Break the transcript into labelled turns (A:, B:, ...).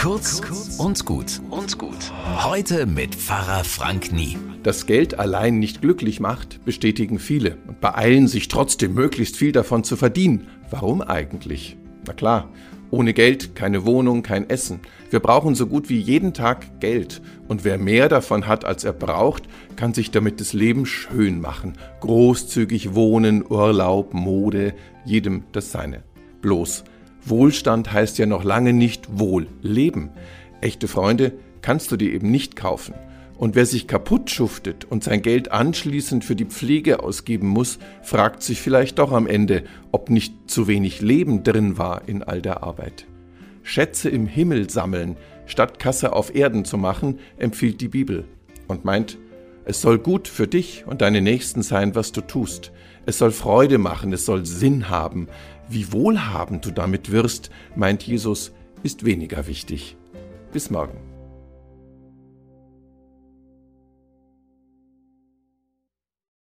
A: Kurz und gut und gut. Heute mit Pfarrer Frank Nie.
B: Dass Geld allein nicht glücklich macht, bestätigen viele und beeilen sich trotzdem möglichst viel davon zu verdienen. Warum eigentlich? Na klar, ohne Geld keine Wohnung, kein Essen. Wir brauchen so gut wie jeden Tag Geld. Und wer mehr davon hat, als er braucht, kann sich damit das Leben schön machen. Großzügig wohnen, Urlaub, Mode, jedem das seine. Bloß, Wohlstand heißt ja noch lange nicht Wohlleben. Echte Freunde kannst du dir eben nicht kaufen. Und wer sich kaputt schuftet und sein Geld anschließend für die Pflege ausgeben muss, fragt sich vielleicht doch am Ende, ob nicht zu wenig Leben drin war in all der Arbeit. Schätze im Himmel sammeln, statt Kasse auf Erden zu machen, empfiehlt die Bibel und meint, es soll gut für dich und deine Nächsten sein, was du tust. Es soll Freude machen, es soll Sinn haben. Wie wohlhabend du damit wirst, meint Jesus, ist weniger wichtig. Bis morgen.